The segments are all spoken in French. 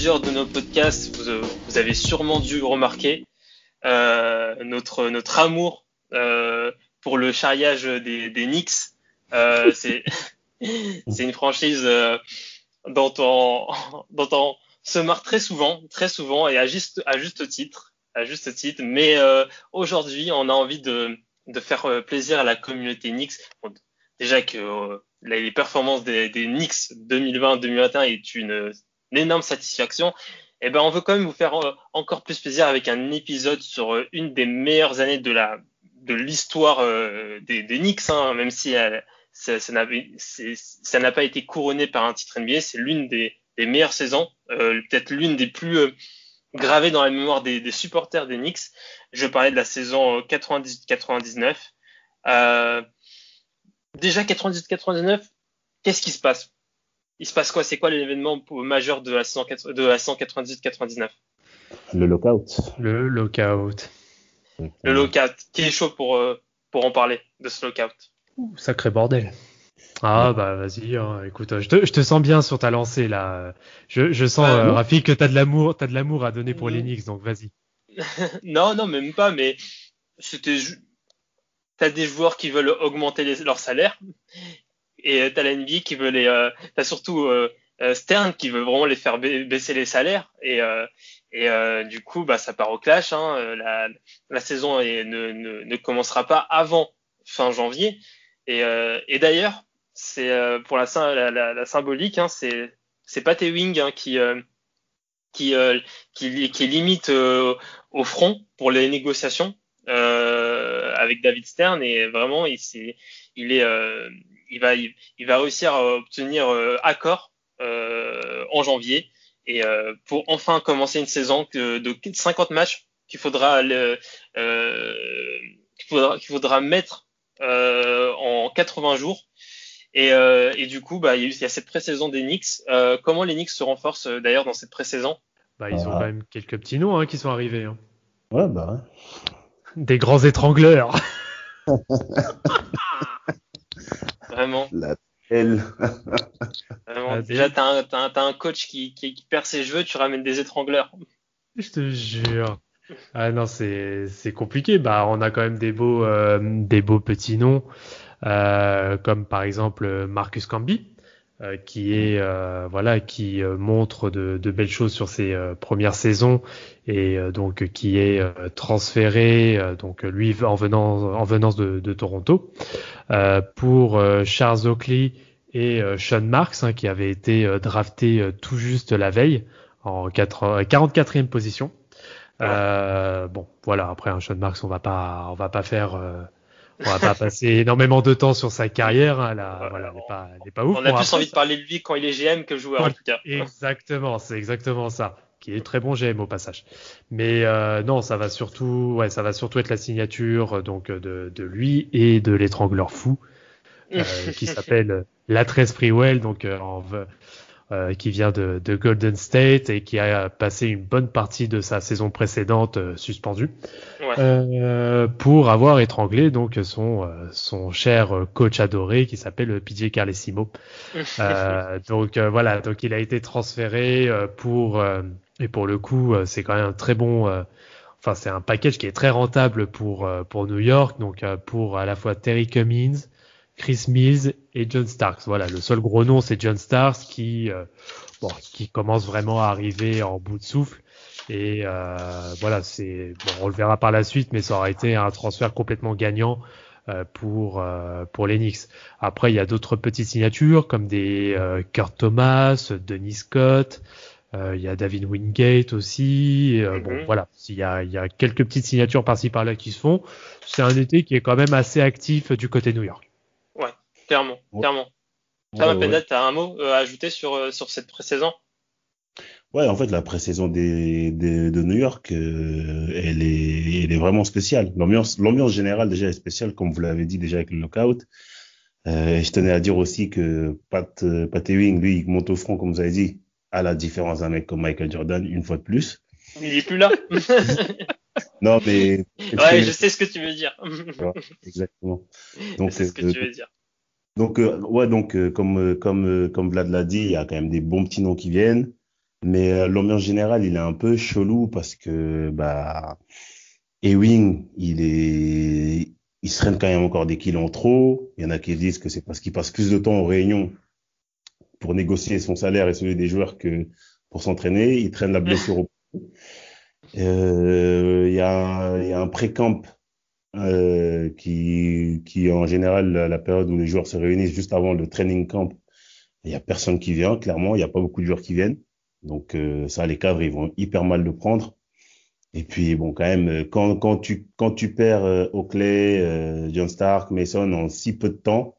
De nos podcasts, vous, vous avez sûrement dû remarquer euh, notre, notre amour euh, pour le charriage des, des Knicks. Euh, c'est une franchise euh, dont, on, dont on se marre très souvent, très souvent et à juste, à juste titre. À juste titre. Mais euh, aujourd'hui, on a envie de, de faire euh, plaisir à la communauté Knicks. déjà que les performances des, des Knicks 2020-2021 est une énorme satisfaction. Et eh ben, on veut quand même vous faire euh, encore plus plaisir avec un épisode sur euh, une des meilleures années de la de l'histoire euh, des, des Knicks, hein, même si ça, n'a pas été couronné par un titre NBA. C'est l'une des, meilleures saisons, peut-être l'une des plus gravées dans la mémoire des, supporters des Knicks. Je parlais de la saison 90-99. déjà 98-99, qu'est-ce qui se passe? Il se passe quoi? C'est quoi l'événement majeur de la 198-99 Le lockout. Le lockout. Le lockout. Qui est chaud pour, euh, pour en parler de ce lockout? Sacré bordel. Ah bah vas-y, hein. écoute, je te, je te, sens bien sur ta lancée là. Je, je sens, euh, Rafi, que t'as de l'amour, t'as de l'amour à donner pour l'Enix, donc vas-y. non, non, même pas, mais c'était, t'as des joueurs qui veulent augmenter leur salaire et euh, t'as la NBA qui veut les, euh, t'as surtout euh, Stern qui veut vraiment les faire baisser les salaires et et du coup bah ça part au clash. Hein, la, la saison est, ne, ne, ne, commencera pas avant fin janvier et, et d'ailleurs c'est pour la, la, la, symbolique hein, c'est c'est Pat Ewing hein, qui qui, qui, qui limite au front pour les négociations euh, avec David Stern et vraiment il, est, il est il va, il, va réussir à obtenir euh, accord euh, en janvier et euh, pour enfin commencer une saison de, de 50 matchs qu'il faudra, le, qu'il faudra, qu'il faudra mettre en 80 jours. Et, euh, et, du coup, bah, il y a cette pré-saison des Knicks. Euh, comment les Knicks se renforcent d'ailleurs dans cette pré-saison? Bah, Ils ont quand même quelques petits noms hein, qui sont arrivés. Hein. Ouais, bah. Des grands étrangleurs. Vraiment. La Vraiment. Ah, déjà, t'as un, un, coach qui, qui, qui, perd ses cheveux, tu ramènes des étrangleurs. Je te jure. Ah non, c'est c'est compliqué. Bah, on a quand même des beaux euh, des beaux petits noms, euh, comme par exemple Marcus Camby, euh, qui est euh, voilà qui euh, montre de, de, belles choses sur ses premières saisons et donc qui est transféré donc lui en venant en venance de, de Toronto pour Charles Oakley et Sean Marks hein, qui avait été drafté tout juste la veille en 44e position. bon voilà après un Sean Marks on va pas on va pas faire on va pas passer énormément de temps sur sa carrière. Hein, là, voilà, n'est pas, pas ouf. On a plus envie de parler de lui quand il est GM que joueur, en tout cas. Exactement, c'est exactement ça. Qui est très bon GM au passage. Mais euh, non, ça va surtout, ouais, ça va surtout être la signature donc de, de lui et de l'étrangleur fou, euh, qui s'appelle Latress Freewell, donc euh, en, euh, qui vient de, de, Golden State et qui a passé une bonne partie de sa saison précédente euh, suspendue ouais. euh, pour avoir étranglé donc son euh, son cher coach adoré qui s'appelle PJ Carlesimo. donc voilà, donc il a été transféré pour et pour le coup c'est quand même un très bon enfin c'est un package qui est très rentable pour pour New York donc pour à la fois Terry Cummings Chris Mills et John Starks. Voilà, le seul gros nom c'est John Starks qui euh, bon, qui commence vraiment à arriver en bout de souffle. Et euh, voilà, c'est bon, on le verra par la suite, mais ça aurait été un transfert complètement gagnant euh, pour euh, pour l'Enix. Après, il y a d'autres petites signatures comme des euh, Kurt Thomas, Denis Scott, Euh, il y a David Wingate aussi. Euh, Bon, Mhm. voilà, il y a, il y a quelques petites signatures par-ci par-là qui se font. C'est un été qui est quand même assez actif du côté New York. Clairement, Ouais. clairement. Ouais, ouais. Pendel, t'as un mot euh, à ajouter sur, euh, sur cette pré-saison? Ouais, en fait, la pré-saison des, des- de New York, euh, elle est, elle est vraiment spéciale. L'ambiance, l'ambiance générale déjà est spéciale, comme vous l'avez dit déjà avec le lockout. Euh, et je tenais à dire aussi que Pat, Pat Ewing, lui, il monte au front, comme vous avez dit, à la différence d'un mec comme Michael Jordan, une fois de plus. Il est plus là. Non, mais ouais, je sais ce que tu veux dire. exactement. je Donc, sais ce que euh, tu veux dire. Donc euh, ouais donc euh, comme euh, comme comme Vlad l'a dit, il y a quand même des bons petits noms qui viennent, mais euh, l'ambiance générale il est un peu chelou parce que bah Ewing il est il se traîne quand même encore des kilos en trop. Il y en a qui disent que c'est parce qu'il passe plus de temps en réunion pour négocier son salaire et celui des joueurs que pour s'entraîner. Il traîne la blessure au euh, il y a y a un pré-camp euh, qui, qui en général la, période où les joueurs se réunissent juste avant le training camp, il y a personne qui vient, clairement, il y a pas beaucoup de joueurs qui viennent. Donc euh, ça, les cadres, ils vont hyper mal le prendre. Et puis bon, quand même, euh, quand quand tu quand tu perds euh, Oakley, euh, John Stark, Mason en si peu de temps,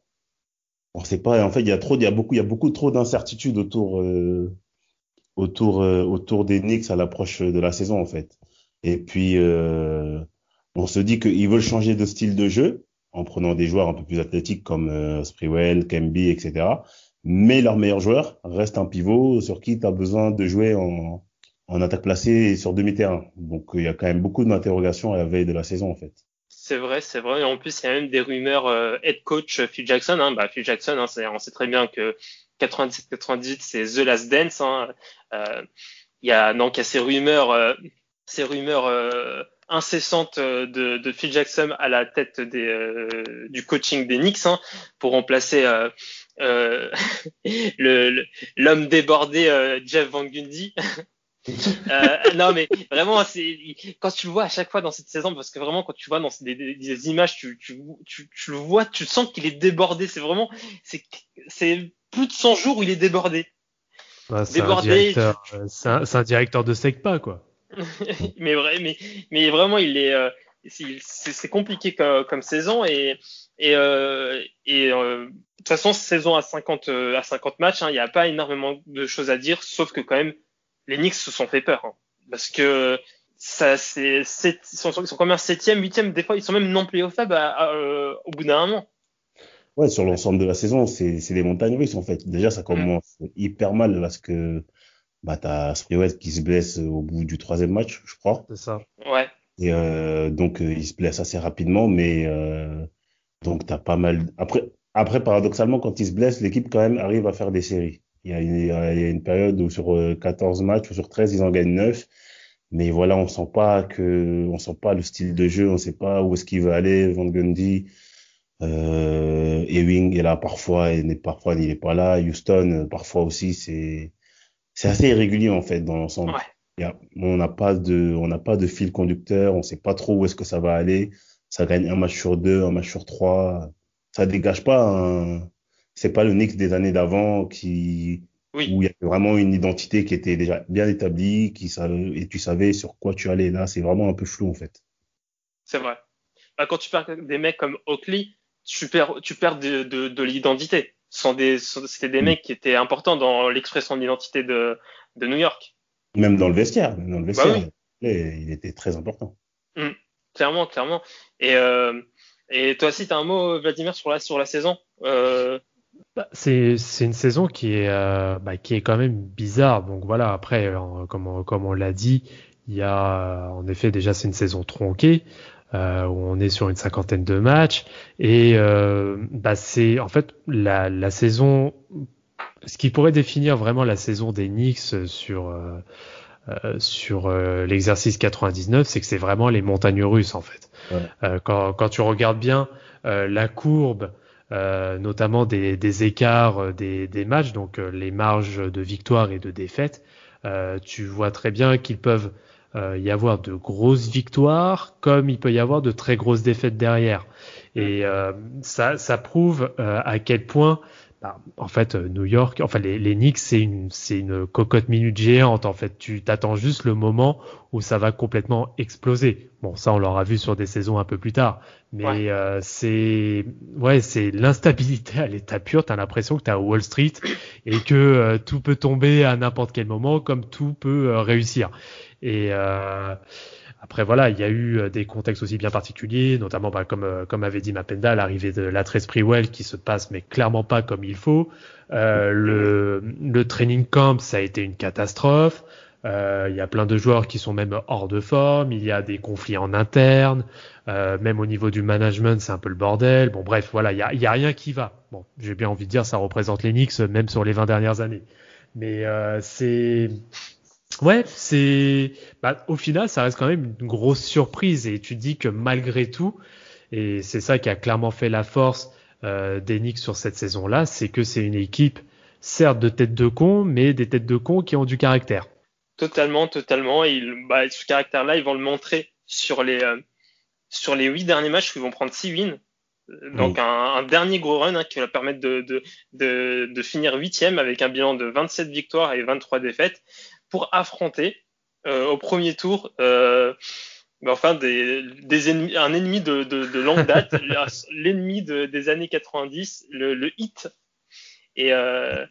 on sait pas. En fait, il y a trop, il y a beaucoup, il y a beaucoup trop d'incertitudes autour autour autour des Knicks à l'approche de la saison en fait. Et puis euh, on se dit qu'ils veulent changer de style de jeu en prenant des joueurs un peu plus athlétiques comme euh, Sprewell, Kemby, etc. Mais leur meilleur joueur reste un pivot sur qui tu as besoin de jouer en, en attaque placée et sur demi-terrain. Donc il y a quand même beaucoup d'interrogations à la veille de la saison en fait. C'est vrai, c'est vrai. Et en plus, il y a même des rumeurs euh, head coach euh, Phil Jackson. Hein. Bah, Phil Jackson, hein, on sait très bien que 97-98, c'est The Last Dance. Hein. Euh, il y a donc il y a ces rumeurs, euh, ces rumeurs incessantes euh, de, de Phil Jackson à la tête des, euh, du coaching des Knicks hein, pour remplacer euh, euh, l'homme débordé Jeff Van Gundy. Non mais vraiment c'est quand tu le vois à chaque fois dans cette saison parce que vraiment quand tu vois dans des, des- des images tu, tu, tu, tu le vois tu sens qu'il est débordé c'est vraiment c'est plus de 100 jours où il est débordé c'est un un, c'est un directeur de SECPA, quoi. mais vrai mais mais vraiment il est euh, c'est compliqué comme, comme saison et et euh, et euh, de toute façon saison à 50 euh, à 50 matchs hein, il n'y a pas énormément de choses à dire sauf que quand même les Knicks se sont fait peur hein, parce que ça c'est ils sont, ils sont quand même septième huitième des fois ils sont même non playoffables au bout d'un moment. Ouais, sur l'ensemble de la saison, c'est c'est des montagnes russes en fait. Déjà, ça commence hyper mal parce que bah t'as Sprewell qui se blesse au bout du troisième match, je crois. C'est ça. ouais Et euh, donc euh, il se blesse assez rapidement, mais euh, donc t'as pas mal. Après, après paradoxalement, quand il se blesse, l'équipe quand même arrive à faire des séries. Il y a une, il y a une période où sur euh, 14 matchs ou sur 13, ils en gagnent 9. Mais voilà, on sent pas que, on sent pas le style de jeu, on sait pas où est-ce qu'il veut aller, Van Gundy. Euh, Ewing est là parfois, et n'est parfois il est pas là. Houston, euh, parfois aussi, c'est c'est assez irrégulier en fait dans l'ensemble. Ouais. On n'a pas de, on n'a pas de fil conducteur, on sait pas trop où est-ce que ça va aller. Ça gagne un match sur deux, un match sur trois. Ça dégage pas un, c'est pas le Knicks des années d'avant qui, oui où il y avait vraiment une identité qui était déjà bien établie, qui savait, et tu savais sur quoi tu allais. Là, c'est vraiment un peu flou en fait. c'est vrai bah, quand tu perds des mecs comme Oakley tu perds tu perds de, de, de l'identité sont des c'était des Mm. mecs qui étaient importants dans l'expression de l'identité de de New York Même dans le vestiaire, même dans le vestiaire, oui. il était très important. clairement, clairement. Et, euh, et toi aussi, tu as un mot, Vladimir, sur la, sur la saison euh, Bah, c'est c'est une saison qui est euh, bah, qui est quand même bizarre. Donc voilà, après, euh, comme on, comme on l'a dit, il y a en effet déjà c'est une saison tronquée euh, où on est sur une cinquantaine de matchs et euh, bah, c'est en fait la, la saison. Ce qui pourrait définir vraiment la saison des Knicks sur euh, euh, sur euh, l'exercice 99, c'est que c'est vraiment les montagnes russes en fait. Ouais. Euh, quand, quand tu regardes bien euh, la courbe, euh, notamment des, des écarts euh, des, des matchs, donc euh, les marges de victoire et de défaite, euh, tu vois très bien qu'ils peuvent euh, y avoir de grosses victoires, comme il peut y avoir de très grosses défaites derrière. Et euh, ça, ça prouve euh, à quel point bah, en fait, euh, New York, enfin les, les Knicks, c'est une, c'est une cocotte minute géante. En fait, tu t'attends juste le moment où ça va complètement exploser. Bon, ça, on l'aura vu sur des saisons un peu plus tard. Mais euh, c'est, ouais, c'est l'instabilité à l'état pur. T'as l'impression que t'es à Wall Street et que euh, tout peut tomber à n'importe quel moment, comme tout peut réussir. Et après voilà, il y a eu euh, des contextes aussi bien particuliers, notamment bah, comme euh, comme avait dit Mapenda, l'arrivée de la Sprewell qui se passe mais clairement pas comme il faut. Euh, le, training camp ça a été une catastrophe. Il y a plein de joueurs qui sont même hors de forme. Il y a des conflits en interne, même au niveau du management, c'est un peu le bordel. Bon bref, voilà, il y a, rien qui va. Bon, j'ai bien envie de dire, ça représente Knicks même sur les 20 dernières années. Mais c'est Ouais, c'est bah, au final, ça reste quand même une grosse surprise et tu dis que malgré tout, et c'est ça qui a clairement fait la force euh, d'Enix sur cette saison-là, c'est que c'est une équipe certes de têtes de con, mais des têtes de con qui ont du caractère. Totalement, totalement. Et bah, ce caractère-là, ils vont le montrer sur les euh, sur les huit derniers matchs où ils vont prendre six wins. Donc un, un, dernier gros run hein, qui va permettre de, de, de, de finir huitième avec un bilan de 27 victoires et 23 défaites pour affronter euh, au premier tour euh, ben, enfin des, des ennemis, un ennemi de, de, de longue date, l'ennemi de, des années 90, le, le hit. Et, euh,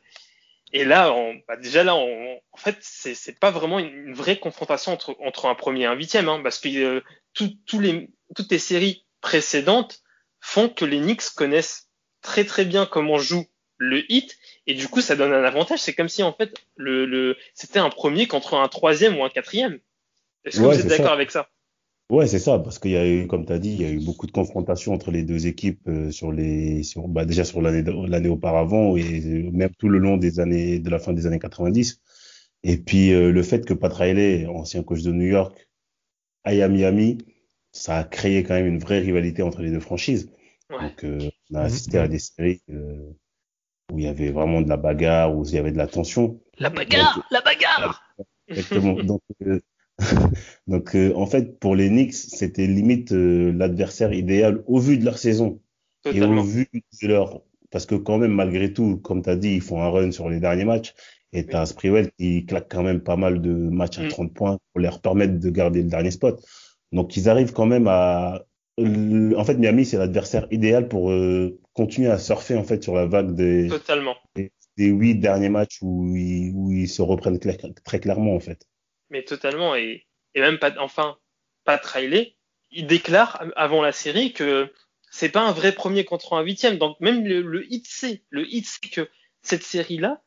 et là, on, bah déjà là, on, en fait, c'est, pas vraiment une, vraie confrontation entre, entre un premier et un huitième, hein, parce que tout, les, toutes les séries précédentes font que les Knicks connaissent très très bien comment joue le hit. Et du coup ça donne un avantage. C'est comme si en fait le, le c'était un premier contre un troisième ou un quatrième. Est-ce que vous êtes d'accord avec ça? Ouais c'est ça parce qu'il y a eu comme tu as dit il y a eu beaucoup de confrontations entre les deux équipes euh, sur les sur bah, déjà sur l'année l'année auparavant et même tout le long des années de la fin des années 90 et puis euh, le fait que Pat Riley ancien coach de New York aille à Miami ça a créé quand même une vraie rivalité entre les deux franchises. Donc euh, on a assisté à des séries où il y avait vraiment de la bagarre, où il y avait de la tension. La bagarre, la bagarre. Exactement. donc, euh, donc euh, en fait, pour les Knicks, c'était limite euh, l'adversaire idéal au vu de leur saison et au vu de leur, parce que quand même malgré tout, comme tu as dit, ils font un run sur les derniers matchs. Et tu as Sprewell qui claque quand même pas mal de matchs à 30 mm. points pour leur permettre de garder le dernier spot. Donc ils arrivent quand même à. En fait, Miami, c'est l'adversaire idéal pour continuer à surfer en fait sur la vague des, Totalement. des, huit derniers matchs où ils, où ils se reprennent très clairement en fait. Mais totalement et, et même pas enfin pas Riley, il déclare avant la série que c'est pas un vrai premier contre un huitième. Donc même le, le hit sait, le hit que cette série là,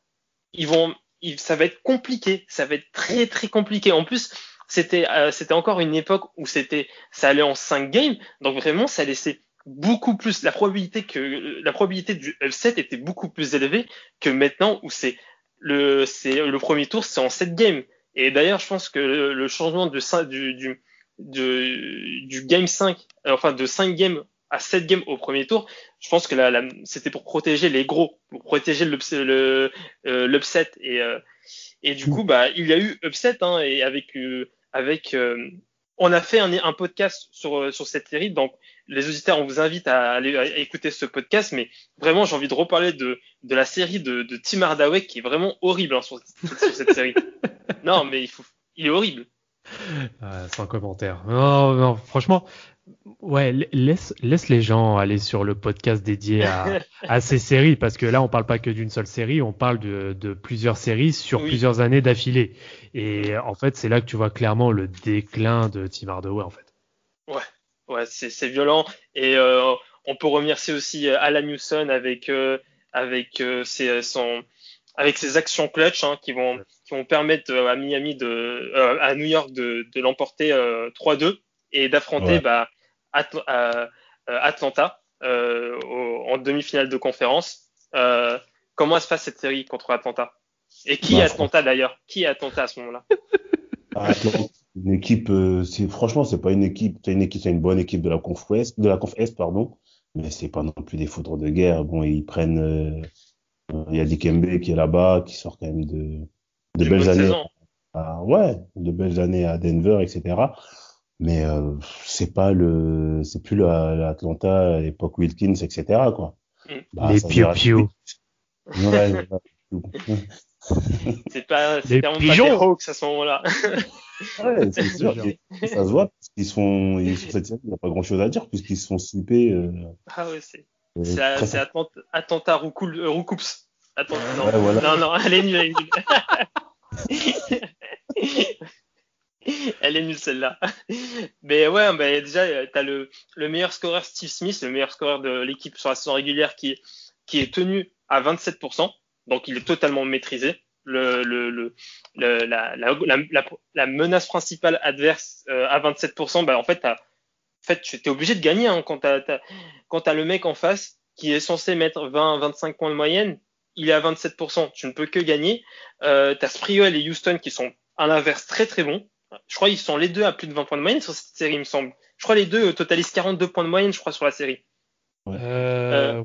ils vont, ça va être compliqué, ça va être très très compliqué. En plus, c'était euh, c'était encore une époque où c'était ça allait en 5 games, donc vraiment ça laissait beaucoup plus la probabilité que la probabilité du upset était beaucoup plus élevée que maintenant où c'est le c'est le premier tour c'est en 7 games. Et d'ailleurs je pense que le, changement de du, du du, du game 5 enfin de 5 games à 7 games au premier tour je pense que la, c'était pour protéger les gros pour protéger l'upset le, euh, et euh, et du coup bah il y a eu upset hein, et avec euh, avec on a fait un, un podcast sur sur cette série donc les auditeurs, on vous invite à aller écouter ce podcast, mais vraiment, j'ai envie de reparler de, de la série de, de Tim Hardaway qui est vraiment horrible hein, sur, cette série. non, mais il, faut, il est horrible. Euh, sans commentaire. Non, non, franchement, ouais, laisse, laisse les gens aller sur le podcast dédié à, à ces séries, parce que là, on parle pas que d'une seule série, on parle de, de plusieurs séries sur plusieurs années d'affilée. Et en fait, c'est là que tu vois clairement le déclin de Tim Hardaway, en fait. Ouais, Ouais, c'est violent. Et euh, on peut remercier aussi euh, Alan Newson avec euh, avec ses son avec ses actions clutch hein, qui vont qui vont permettre à Miami de à New York de, de l'emporter 3-2 et d'affronter bah, Atlanta en demi-finale de conférence. comment se passe cette série contre Atlanta? Et qui est bah, Atlanta d'ailleurs? Qui est Atlanta à ce moment-là? Une équipe, euh, c'est franchement, c'est pas une équipe, c'est une équipe, c'est une bonne équipe de la conf Ouest, de la conf Est, pardon, mais c'est pas non plus des foudres de guerre. Bon, ils prennent, euh, il y a Dikembe qui est là-bas, qui sort quand même de, de belles années. À, ouais, de belles années à Denver, etc. Mais euh, c'est pas le, c'est plus l'Atlanta époque Wilkins, etc. Quoi. Mm. Bah, les Ouais, c'est pas, Les clairement pigeons. pas des Hawks à ce moment-là. ouais, c'est sûr. et Ça se voit, parce qu'ils se font, ils- sur cette série, il n'y a pas grand chose à dire, puisqu'ils se font sweeper, euh, ah ouais, c'est, euh, c'est, très c'est attent- attentat Roucoul- euh, Roucoups. Attends, non, Ouais, voilà. non, non, elle est nulle, elle est nulle. Celle-là. Mais ouais, bah, déjà, euh, t'as le, le meilleur scoreur Steve Smith, le meilleur scoreur de l'équipe sur la saison régulière qui, qui est tenu à 27%. Donc il est totalement maîtrisé. Le, le, le, la, la, la, la- menace principale adverse euh, à 27%, bah, en fait, t'as- en fait, tu es obligé de gagner hein, quand tu as, le mec en face qui est censé mettre 20-25 points de moyenne. Il est à 27%. Tu ne peux que gagner. Euh, tu as et Houston qui sont à l'inverse très très bons. Je crois qu'ils sont les deux à plus de 20 points de moyenne sur cette série, il me semble. Je crois les deux euh, totalisent 42 points de moyenne, je crois, sur la série. Euh,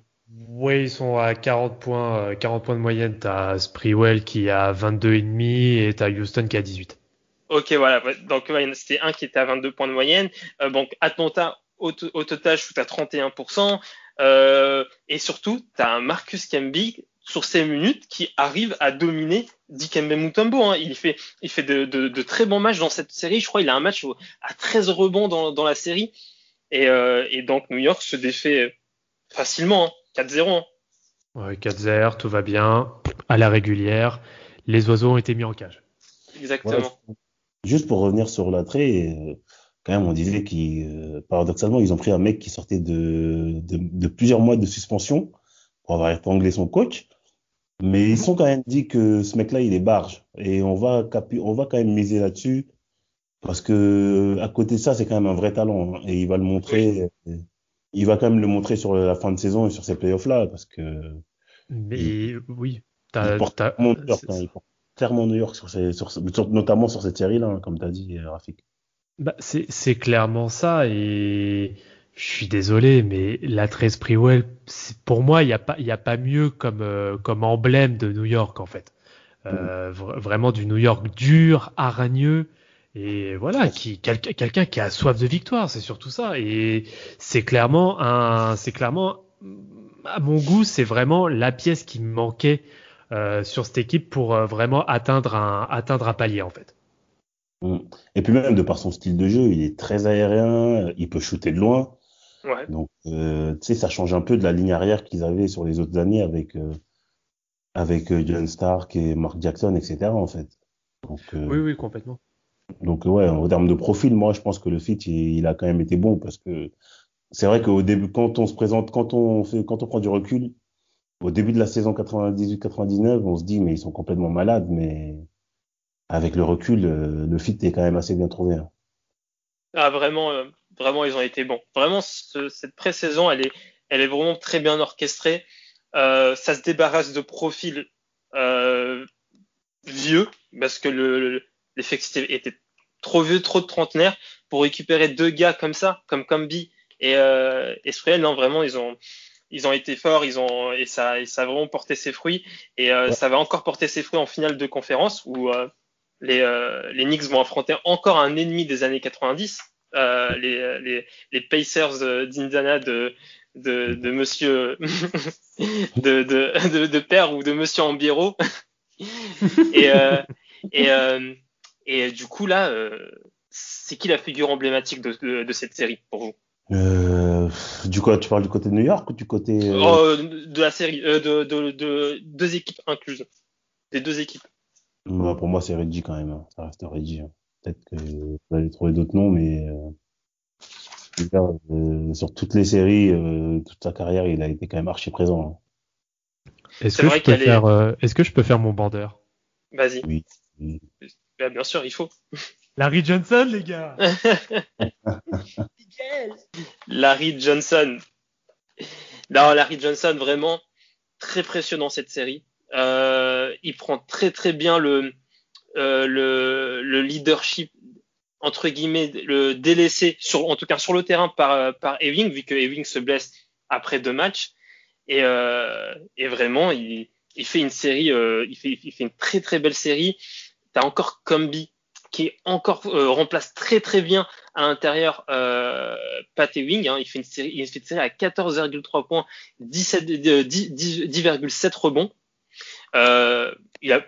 ouais, ils sont à 40 points, euh, 40 points de moyenne. T'as Sprewell qui a 22,5 et t'as Houston qui a 18. Ok, voilà. Ouais. Donc, ouais, c'était un qui était à 22 points de moyenne. Euh, donc, Atlanta, au, au total, shoot à 31%. Euh, et surtout, tu as un Marcus Camby sur ces minutes qui arrive à dominer Dikembe Mutombo. Hein. Il fait, il fait de, de, de très bons matchs dans cette série. Je crois qu'il a un match à 13 rebonds dans, dans la série. Et, euh, et donc, New York se défait facilement. Hein. 4-0. Hein. Ouais, 4-0, tout va bien. À la régulière, les oiseaux ont été mis en cage. Exactement. Ouais. Juste pour revenir sur l'attrait, euh, quand même, on disait qu'ils, euh, paradoxalement, ils ont pris un mec qui sortait de, de, de plusieurs mois de suspension pour avoir épinglé son coach. Mais ils sont quand même dit que ce mec-là, il est barge. Et on va, capu- on va quand même miser là-dessus. Parce que, à côté de ça, c'est quand même un vrai talent. hein. et il va le montrer, il va quand même le montrer sur la fin de saison et sur ces playoffs-là. Parce que, Mais oui, il t'as, porte clairement New York, hein, il porte clairement New York sur ces, sur, sur- notamment sur cette série-là, hein, comme tu as dit, Rafik. Bah, c'est clairement ça et je suis désolé, mais la 13 Sprewell, c'est- pour moi, il n'y a pas, y a pas mieux comme, euh, comme emblème de New York, en fait. Euh, vra- vraiment du New York dur, hargneux et voilà, qui, quel- quelqu'un qui a soif de victoire, c'est surtout ça. Et c'est clairement un, c'est clairement, à mon goût, c'est vraiment la pièce qui me manquait euh, sur cette équipe pour euh, vraiment atteindre un, atteindre un palier, en fait. Mm. Et puis même de par son style de jeu, il est très aérien, il peut shooter de loin. Ouais. Donc, euh, tu sais, ça change un peu de la ligne arrière qu'ils avaient sur les autres années avec euh, avec euh, John Stark et Mark Jackson, etc. En fait. Donc, euh, Oui, oui, complètement. donc ouais, en termes de profil, moi, je pense que le fit, il, il a quand même été bon parce que c'est vrai qu'au début, quand on se présente, quand on fait, quand on prend du recul, au début de la saison 98-99, on se dit mais ils sont complètement malades, mais avec le recul, euh, le fit est quand même assez bien trouvé. hein. Ah, vraiment, euh, vraiment, ils ont été bons. Vraiment, ce- cette pré-saison, elle est, elle est vraiment très bien orchestrée. Euh, ça se débarrasse de profils euh, vieux parce que le, le- l'effectif était trop vieux, trop de trentenaires pour récupérer deux gars comme ça, comme Combi et, euh. Non, vraiment, ils ont, ils ont été forts, ils ont et ça, et ça a vraiment porté ses fruits et euh, Ouais. ça va encore porter ses fruits en finale de conférence où euh, les, euh, les Knicks vont affronter encore un ennemi des années 90, euh, les, les, les Pacers d'Indiana de, de, de monsieur de, de, de, père ou de monsieur Ambiero. et, euh, et, euh, et du coup, là, c'est qui la figure emblématique de, cette série pour vous? Du coup, tu parles du côté de New York ou du côté Oh, De la série, de, de, de deux équipes incluses. Des deux équipes. bah, Pour moi, c'est Reggie quand même. hein. Ça reste Reggie. hein. Peut-être que vous allez trouver d'autres noms, mais euh, euh, sur toutes les séries, euh, toute sa carrière, il a été quand même archi présent. hein. Est-ce que, je peux faire, euh, est-ce que je peux faire mon bandeur? Vas-y. Oui. oui. Bah, bien sûr, il faut. Larry Johnson, les gars Larry Johnson. Non, Larry Johnson, vraiment très précieux dans cette série. Euh, il prend très très bien le, euh, le, le leadership entre guillemets le délaissé sur en tout cas sur le terrain par par Ewing vu que Ewing se blesse après deux matchs. Et euh, et vraiment il il fait une série euh, il fait il fait une très très belle série. T'as encore Combi qui encore euh, remplace très très bien à l'intérieur euh, Pat Ewing hein, il fait une série il fait une série à 14,3 points 17 euh, 10 10 10,7 rebonds. Il a,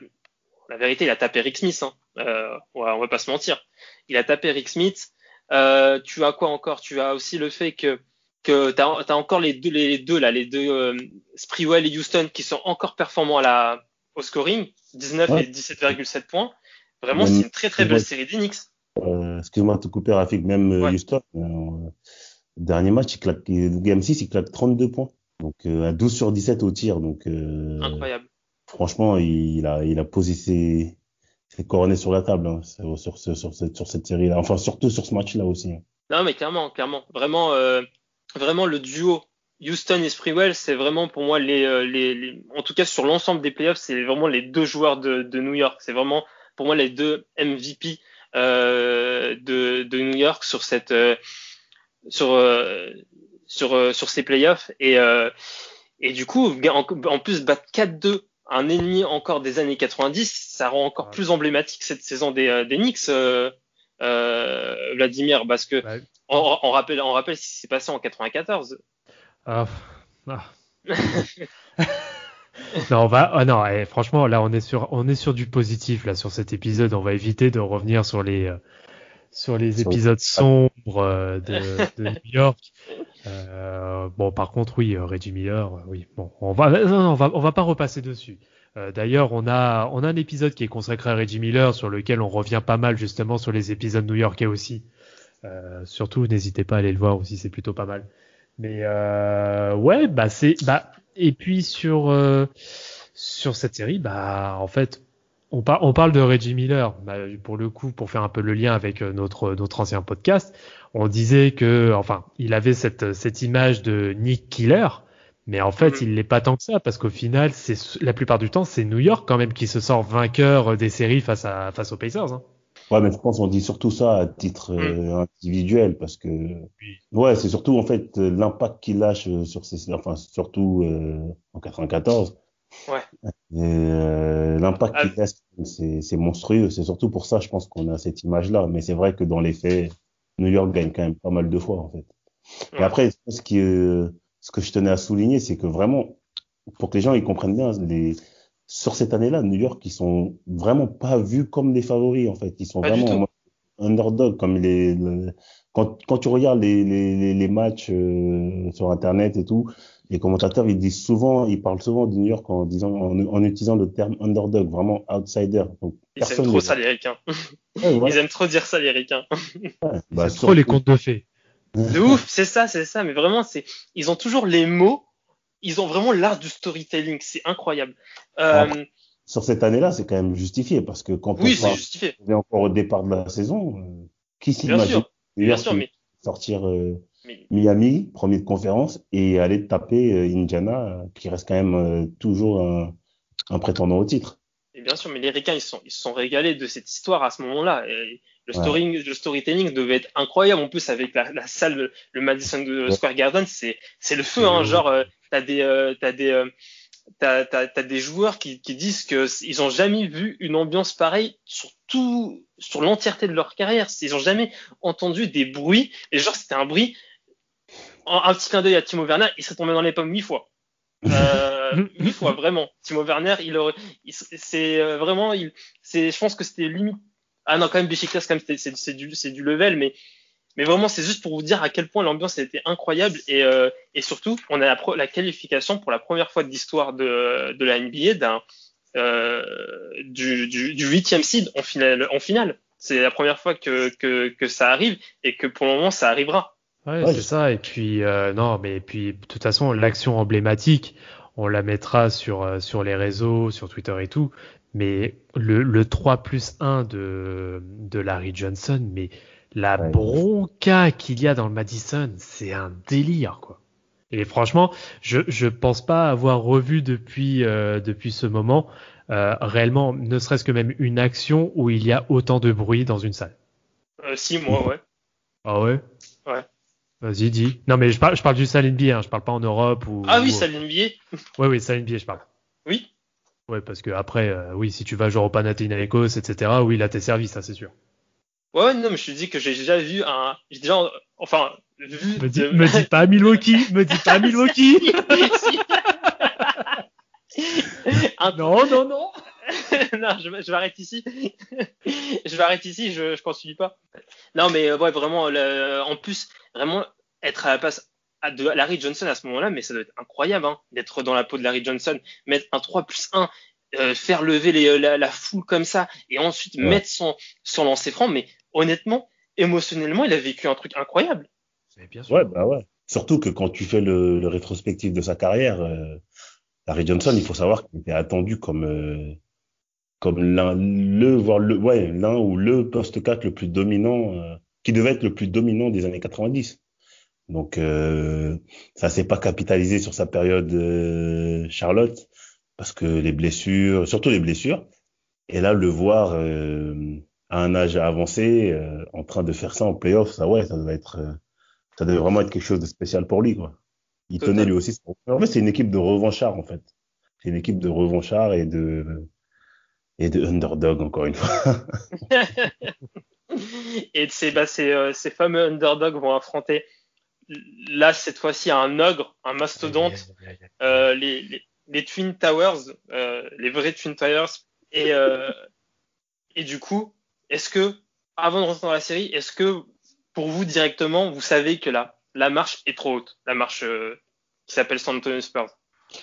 la vérité, il a tapé Rick Smith. Hein. Euh, on, va, va pas se mentir. Il a tapé Rick Smith. Euh, tu as quoi encore? Tu as aussi le fait que que tu as, encore les deux, les deux là, les deux euh, Sprewell et Houston qui sont encore performants à la, au scoring, 19 et 17,7 points. Vraiment, c'est une très très belle série d'Enix. Euh, Excuse-moi de te couper, Rafik, même euh, Houston, euh, dernier match, il claque, Game 6, il claque 32 points. Donc euh, à 12 sur 17 au tir. Donc, Incroyable. Franchement, il, a, il a posé ses, ses coronets sur la table hein, sur, sur, sur, cette, série-là. Enfin, surtout sur ce match-là aussi. Hein. Non, mais clairement, clairement. Vraiment, vraiment le duo Houston et Sprewell, c'est vraiment pour moi les, les, les, en tout cas sur l'ensemble des playoffs, c'est vraiment les deux joueurs de, New York. C'est vraiment pour moi les deux MVP euh, de, New York sur cette euh, sur euh, sur sur ces playoffs et et du coup en, en plus battre 4-2 un ennemi encore des années 90, ça rend encore plus emblématique cette saison des, des Knicks, euh, Vladimir, parce que on, on, rappelle, on rappelle ce qui s'est passé en 94. Ah, ah. non, on va. Oh non, eh, franchement, là, on est sur, on est sur du positif là sur cet épisode. On va éviter de revenir sur les, euh, sur les épisodes sombres euh, de, de, New York. Euh, bon, par contre, oui, Reggie Miller, oui. Bon, on va, non, on va, on va pas repasser dessus. D'ailleurs, on a, on a un épisode qui est consacré à Reggie Miller sur lequel on revient pas mal justement sur les épisodes new-yorkais aussi. surtout, n'hésitez pas à aller le voir aussi, c'est plutôt pas mal. Mais ouais, bah c'est, bah et puis sur euh, sur cette série, bah en fait, on, on parle de Reggie Miller. Bah, pour le coup, pour faire un peu le lien avec euh, notre notre ancien podcast, on disait que, enfin, il avait cette cette image de Nick Killer. Mais en fait, mm-hmm. il l'est pas tant que ça, parce qu'au final, c'est la plupart du temps, c'est New York quand même qui se sort vainqueur des séries face à face aux Pacers. Hein. Ouais, mais je pense qu'on dit surtout ça à titre mm. euh, individuel parce que ouais, c'est surtout en fait l'impact qu'il lâche euh, sur ces, enfin surtout euh, en 94. Ouais. Euh, l'impact qu'il ah. laisse, c'est monstrueux. C'est surtout pour ça, je pense qu'on a cette image-là. Mais c'est vrai que dans les faits, New York gagne quand même pas mal de fois en fait. Et après, ce qui, ce que je tenais à souligner, c'est que vraiment, pour que les gens ils comprennent bien les sur cette année-là, New York, ils sont vraiment pas vus comme des favoris, en fait. Ils sont vraiment underdog, comme les, quand, quand tu regardes les, les, les matchs euh, sur Internet et tout, les commentateurs, ils disent souvent, ils parlent souvent de New York en disant, en, utilisant le terme underdog, vraiment outsider. Donc, ils aiment trop ça, les ricains. Ils aiment trop dire ça, les ricains. bah, c'est trop les contes de fées. De ouf, c'est ça, c'est ça. Mais vraiment, c'est, ils ont toujours les mots ils ont vraiment l'art du storytelling, c'est incroyable. Euh, sur cette année-là, c'est quand même justifié parce que quand oui, c'est justifié. on est encore au départ de la saison, euh, qui s'imagine bien sûr, mais... sortir euh, Miami, premier de conférence, et aller taper Indiana, qui reste quand même toujours un, un, prétendant au titre. Et bien sûr, mais les Ricains, ils sont, ils se sont régalés de cette histoire à ce moment-là. Le, story, le storytelling devait être incroyable. En plus, avec la, la salle, le Madison Square Garden, c'est, le feu, hein, genre, t'as des, euh, des, euh, joueurs qui, qui disent que ils ont jamais vu une ambiance pareille sur tout, sur l'entièreté de leur carrière. Ils ont jamais entendu des bruits. Et genre, c'était un bruit. Un, petit clin d'œil à Timo Werner, il serait tombé dans les pommes huit fois. Euh, huit fois vraiment. Timo Werner, il aurait, c'est euh, vraiment, il, c'est, je pense que c'était limite. Ah non, quand même, Besiktas, quand même, c'est, c'est du, c'est du level, mais mais vraiment, c'est juste pour vous dire à quel point l'ambiance a été incroyable et, euh, et surtout, on a la, la, qualification pour la première fois de l'histoire de, de la NBA d'un euh, du, du, du 8 seed en finale. En finale. C'est la première fois que, que, que ça arrive et que pour le moment, ça arrivera. Ouais, c'est ça. Et puis, euh, non, mais puis, de toute façon, l'action emblématique, on la mettra sur, euh, sur les réseaux, sur Twitter et tout. Mais le, le 3 plus 1 de, de Larry Johnson, mais la bronca qu'il y a dans le Madison, c'est un délire, quoi. Et franchement, je je pense pas avoir revu depuis euh, depuis ce moment euh, réellement, ne serait-ce que même une action où il y a autant de bruit dans une salle. Euh, si moi, ouais. Ah ouais? Ouais. Vas-y, dis. Non, mais je parle, je parle du salle NBA, hein, je parle pas en Europe ou. Ah oui, salle NBA. Oui, oui, salle NBA, je parle. Oui. Ouais, parce que après, euh, oui, si tu vas jouer au Panathinaikos, etc., oui, là t'es servi, ça c'est sûr. Ouais, non, mais je te dis que j'ai déjà vu un. J'ai déjà. Enfin, vu. Me dis, de... me dis pas Milwaukee, me dis pas Milwaukee non, non, non. non, je, je, vais arrêter ici. je vais arrêter ici, je, je continue pas. Non, mais euh, ouais, vraiment, le, en plus, vraiment, être à la place de Larry Johnson à ce moment-là, mais ça doit être incroyable hein, d'être dans la peau de Larry Johnson, mettre un 3 plus 1, euh, faire lever les, la, la, foule comme ça, et ensuite ouais. mettre son, son lancer franc. Mais honnêtement, émotionnellement, il a vécu un truc incroyable. Bien sûr. Ouais, bah ouais. Surtout que quand tu fais le, le rétrospectif de sa carrière, euh, Larry Johnson, il faut savoir qu'il était attendu comme euh, comme l'un le voire le ouais l'un ou le poste 4 le plus dominant, euh, qui devait être le plus dominant des années 90. Donc euh, ça s'est pas capitalisé sur sa période euh, Charlotte parce que les blessures, surtout les blessures. Et là, le voir euh, à un âge avancé, euh, en train de faire ça en playoff, ça ouais, ça devait être, euh, ça devait vraiment être quelque chose de spécial pour lui, quoi. Il Total. tenait lui aussi. En fait, c'est une équipe de revanchards, en fait. C'est une équipe de revanchards et de et de underdog encore une fois. et ces, bah, ces, euh, ces fameux underdogs vont affronter là cette fois-ci un ogre, un mastodonte, euh, les, les, les, Twin Towers, euh, les vrais Twin Towers. Et, euh, et du coup, est-ce que, avant de rentrer dans la série, est-ce que pour vous directement, vous savez que la, la marche est trop haute, la marche euh, qui s'appelle San Antonio Spurs?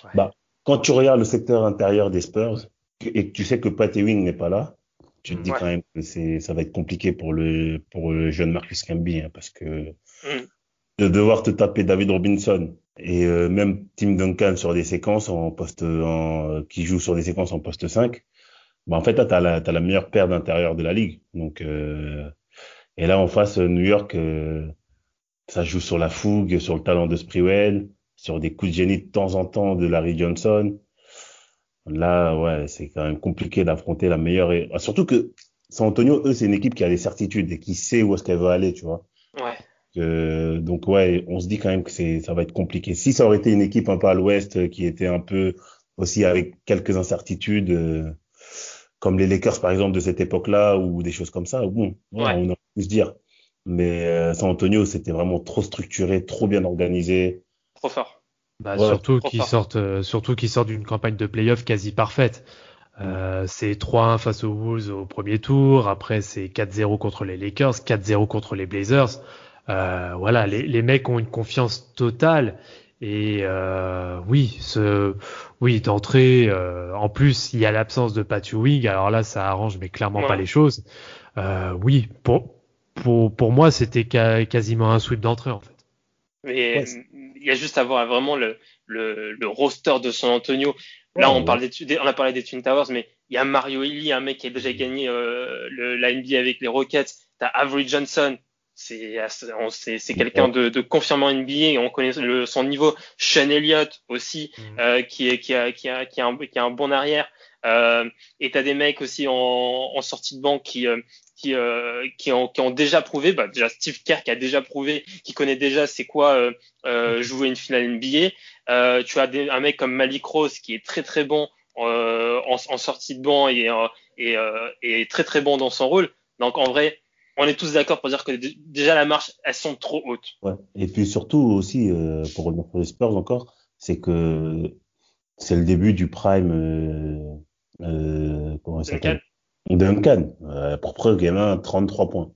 Ouais. bah, Quand tu regardes le secteur intérieur des Spurs et que tu sais que Pat Ewing n'est pas là, tu te dis ouais. quand même que c'est, ça va être compliqué pour le, pour le jeune Marcus Camby, hein, parce que mm. de devoir te taper David Robinson et euh, même Tim Duncan sur des séquences en poste en, qui joue sur des séquences en poste 5 bah en fait là t'as la as la meilleure paire d'intérieur de la ligue. Donc euh, et là en face New York euh, ça joue sur la fougue sur le talent de Sprewell sur des coups de génie de temps en temps de Larry Johnson là ouais c'est quand même compliqué d'affronter la meilleure et surtout que San Antonio eux c'est une équipe qui a des certitudes et qui sait où est-ce qu'elle veut aller tu vois ouais euh, donc ouais, on se dit quand même que c'est ça va être compliqué. Si ça aurait été une équipe un peu à l'ouest euh, qui était un peu aussi avec quelques incertitudes, euh, comme les Lakers par exemple de cette époque-là ou des choses comme ça, bon, ouais, ouais. on aurait pu se dire. Mais euh, San Antonio, c'était vraiment trop structuré, trop bien organisé. Trop fort. Bah, ouais, surtout qu'ils sortent, euh, surtout qu'ils sortent d'une campagne de playoff quasi parfaite. Euh, c'est 3-1 face aux Wolves au premier tour. Après, c'est 4-0 contre les Lakers, 4-0 contre les Blazers. Euh, voilà, les, les, mecs ont une confiance totale et euh, oui, ce, oui d'entrée. Euh, en plus, il y a l'absence de Pat Ewing, alors là, ça arrange mais clairement ouais. pas les choses. Euh, oui, pour pour pour moi, c'était ca quasiment un sweep d'entrée en fait. Mais il y a juste à voir vraiment le le, le roster de San Antonio. Là, on parle des, on a parlé des Twin Towers, mais il y a Mario Eli, un mec qui a déjà gagné le, la NBA avec les Rockets. T'as Avery Johnson, c'est c'est quelqu'un de, de confirmant NBA on connaît le, son niveau Sean Elliott aussi mm. euh, qui est qui a qui a qui a un, qui a un bon arrière euh, et t'as des mecs aussi en, en sortie de banque qui euh, qui euh, qui ont qui ont déjà prouvé bah déjà Steve Kerr qui a déjà prouvé qui connaît déjà c'est quoi euh, euh, jouer une finale NBA euh, tu as des, un mec comme Malik Rose qui est très très bon euh, en, en sortie de banc et et, et très très bon dans son rôle donc en vrai on est tous d'accord pour dire que déjà la marche, elles sont trop hautes. Ouais. Et puis surtout aussi, euh, pour revenir sur les Spurs encore, c'est que c'est le début du prime. Euh, euh, comment ça s'appelle? Duncan. Euh, pour preuve, gamin, 33 points.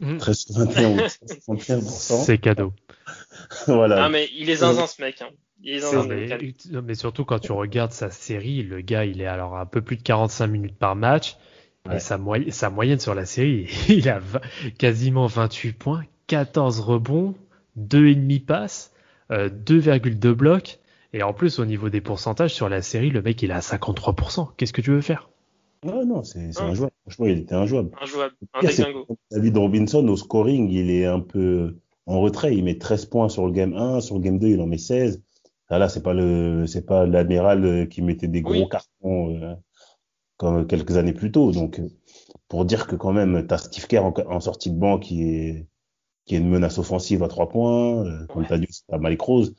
Mmh. 31%. C'est cadeau. voilà. Non, mais il est zinzin, ce mec. Hein. Il est zinzin, mais, mais surtout quand tu regardes sa série, le gars, il est alors un peu plus de 45 minutes par match. Ouais. Et sa, moy sa, moyenne sur la série, il a quasiment 28 points, 14 rebonds, 2,5 passes, euh, 2,2 blocs. Et en plus, au niveau des pourcentages sur la série, le mec, il est à 53%. Qu'est-ce que tu veux faire? Ouais, non, c'est ah. injouable. Franchement, il était injouable. Injouable. Un David Robinson, au scoring, il est un peu en retrait. Il met 13 points sur le game 1, sur le game 2, il en met 16. Là, là c'est pas le, c'est pas l'admiral qui mettait des gros oui. cartons. Euh, comme quelques années plus tôt. Donc, pour dire que quand même, tu as Steve Kerr en, en, sortie de banc qui est, qui est une menace offensive à trois points. Euh, comme ouais. tu as dit, tu as Malik Rose.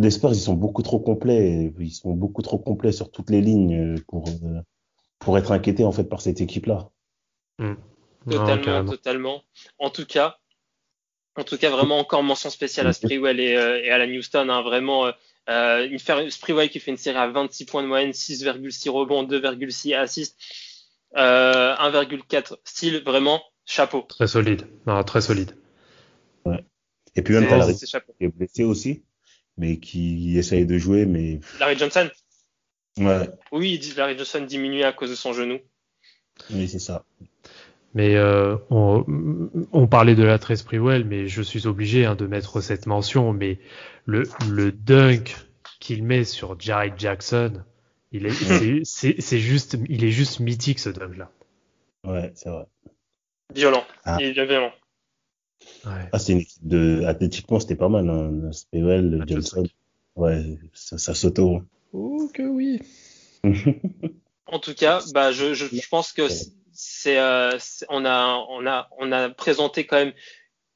Les Spurs, ils sont beaucoup trop complets. Ils sont beaucoup trop complets sur toutes les lignes pour, euh, pour être inquiétés, en fait, par cette équipe-là. Mmh. Totalement, non, totalement. En tout cas, En tout cas, vraiment encore mention spéciale à Sprewell et, euh, et à la Houston. Hein, vraiment, euh, euh une Sprewell qui fait une série à 26 points de moyenne, 6,6 rebonds, 2,6 assists, euh, 1,4 style. Vraiment, chapeau. Très solide. Non, très solide. Ouais. Et puis même Larry qui est blessé aussi, mais qui essaye de jouer, mais. Larry Johnson. Ouais. Oui, Larry Johnson diminue à cause de son genou. Oui, c'est ça. Mais euh, on, on, parlait de la 13 Sprewell, mais je suis obligé hein, de mettre cette mention. Mais le, le dunk qu'il met sur Jared Jackson, il est, c'est, juste, il est juste mythique ce dunk là. Ouais, c'est vrai. Violent. Ah. Il est bien violent. Ouais. Ah, c'est une équipe de, athlétiquement, c'était pas mal, hein. Sprewell, Johnson. Ouais, ça, ça s'auto. Oh que oui. en tout cas, bah, je, je, je pense que euh, c'est, on a, on a, on a présenté quand même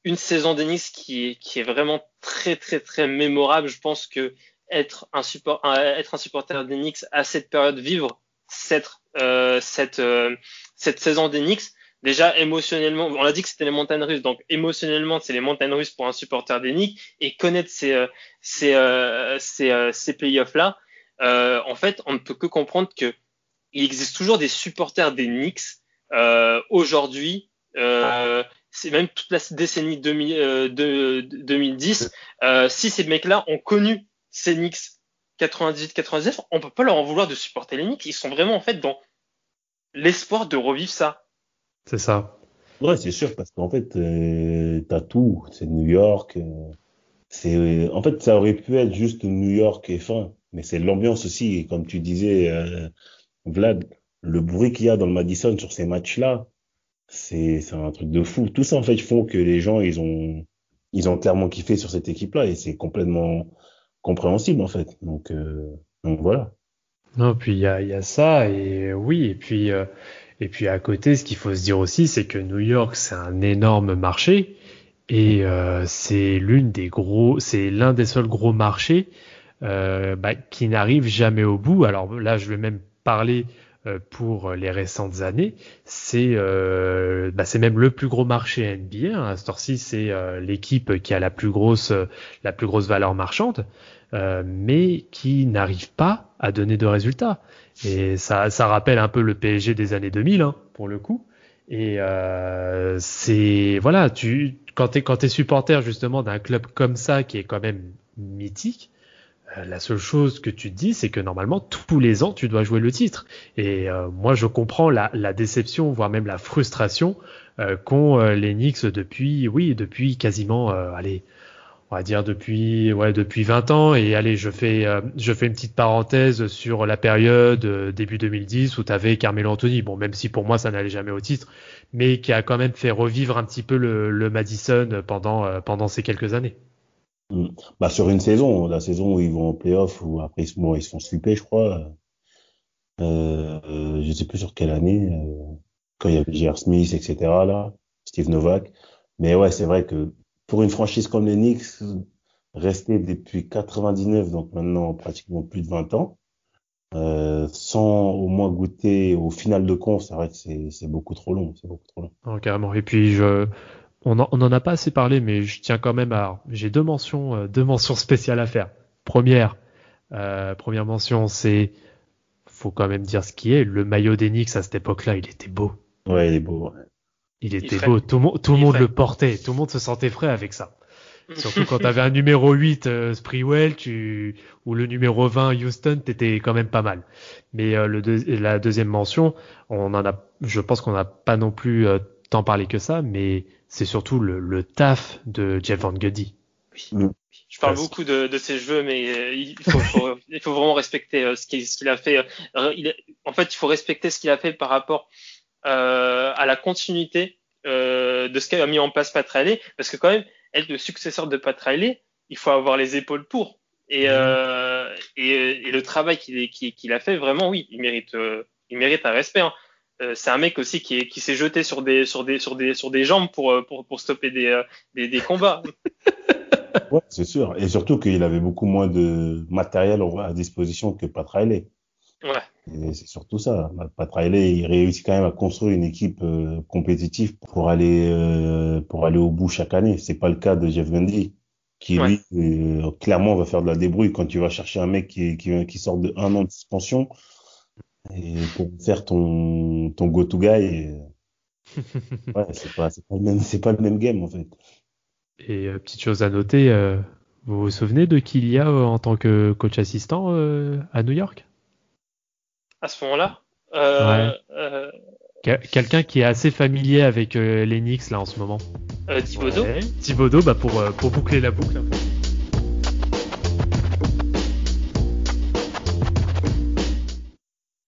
une saison d'Enix qui est, qui est vraiment très, très, très mémorable. Je pense que être un support, être un supporter d'Enix à cette période, vivre cette, euh, cette, euh, cette saison d'Enix, déjà émotionnellement, on a dit que c'était les montagnes russes, donc émotionnellement, c'est les montagnes russes pour un supporter d'Enix et connaître ces, ces, ces, ces playoffs-là, en fait, on ne peut que comprendre que il existe toujours des supporters des Knicks euh, aujourd'hui, euh, même toute la décennie 2000, euh, de, 2010, euh, si ces mecs-là ont connu ces Knicks 98-99, on peut pas leur en vouloir de supporter les Knicks. Ils sont vraiment en fait dans l'espoir de revivre ça. C'est ça. Ouais, c'est sûr, parce qu'en fait, euh, t'as tout. C'est New York. c'est, en fait, ça aurait pu être juste New York et fin, mais c'est l'ambiance aussi. Et comme tu disais, Vlad, le bruit qu'il y a dans le Madison sur ces matchs-là, c'est un truc de fou. Tout ça, en fait, font que les gens, ils ont, ils ont clairement kiffé sur cette équipe-là et c'est complètement compréhensible, en fait. Donc, euh, donc voilà. Non, puis il y a, y a, ça et oui, et puis euh, et puis à côté, ce qu'il faut se dire aussi, c'est que New York, c'est un énorme marché et euh, c'est l'une des gros, c'est l'un des seuls gros marchés euh, bah, qui n'arrive jamais au bout. Alors là, je vais même parler euh, pour les récentes années, c'est euh, bah, c'est même le plus gros marché NBA. Hein. À ce ci c'est euh, l'équipe qui a la plus grosse la plus grosse valeur marchande, mais qui n'arrive pas à donner de résultats. Et ça, ça rappelle un peu le PSG des années 2000 hein, pour le coup. Et c'est voilà, tu quand t'es quand t'es supporter justement d'un club comme ça qui est quand même mythique, euh, la seule chose que tu te dis, c'est que normalement, tous les ans, tu dois jouer le titre. Et euh, moi, je comprends la, la, déception, voire même la frustration euh, qu'ont euh, les Knicks depuis, oui, depuis quasiment, allez, on va dire depuis, ouais, depuis 20 ans. Et allez, je fais, je fais une petite parenthèse sur la période début 2010 où tu avais Carmelo Anthony. Bon, même si pour moi, ça n'allait jamais au titre, mais qui a quand même fait revivre un petit peu le, Madison pendant, pendant ces quelques années. Mm. Bah, sur une saison, la saison où ils vont en playoff, ou après bon, ils se font sweeper, je crois. Euh, je sais plus sur quelle année, euh, quand il y avait J.R. Smith, etc. là, Steve Novak. Mais ouais, c'est vrai que pour une franchise comme les Knicks, rester depuis 99, donc maintenant pratiquement plus de 20 ans, euh, sans au moins goûter au final de con, c'est vrai que c'est beaucoup trop long, c'est beaucoup trop long. Oh, carrément. Et puis je on n'en a pas assez parlé, mais je tiens quand même à. J'ai deux mentions, euh, deux mentions spéciales à faire. Première, euh, première mention, c'est faut quand même dire ce qui est. Le maillot d'Enix à cette époque-là, il était beau. Ouais, il est beau. Il était beau. Tout, le monde le portait. Tout le monde se sentait frais avec ça. Surtout quand tu avais un numéro 8 euh, Sprewell tu, ou le numéro 20 Houston, t'étais quand même pas mal. Mais euh, le la deuxième mention, on en a, je pense qu'on n'a pas non plus tant parlé que ça, mais c'est surtout le, le, taf de Jeff Van Gundy. Oui. Mm. Je parle beaucoup de, de, ses jeux, mais euh, il faut, faut, il faut vraiment respecter euh, ce qu'il a fait. Euh, il, en fait, il faut respecter ce qu'il a fait par rapport euh, à la continuité euh, de ce qu'a mis en place Pat Riley, parce que quand même, être le successeur de Pat Riley, il faut avoir les épaules pour. Et, mm. euh, et, et, le travail qu'il qu'il a fait, vraiment, oui, il mérite, il mérite un respect. Hein. Euh, c'est un mec aussi qui, qui s'est jeté sur des, sur des, sur des, sur des jambes pour, euh, pour, pour stopper des, euh, des, des combats. ouais, c'est sûr. Et surtout qu'il avait beaucoup moins de matériel à disposition que Pat Riley. Ouais. Et c'est surtout ça. Pat Riley, il réussit quand même à construire une équipe euh, compétitive pour aller euh, pour aller au bout chaque année. C'est pas le cas de Jeff Gundy, qui lui euh, clairement va faire de la débrouille quand tu vas chercher un mec qui qui, qui sort de un an de suspension et pour faire ton ton go to guy. ouais, c'est pas c'est pas le même c'est pas le même game en fait. Et petite chose à noter, vous vous souvenez de qui il y a en tant que coach assistant à New York? À ce moment-là. Euh, euh, quelqu'un qui est assez familier avec euh, l'Enix là en ce moment. Thibodeau. Thibodeau, bah pour, pour boucler la boucle.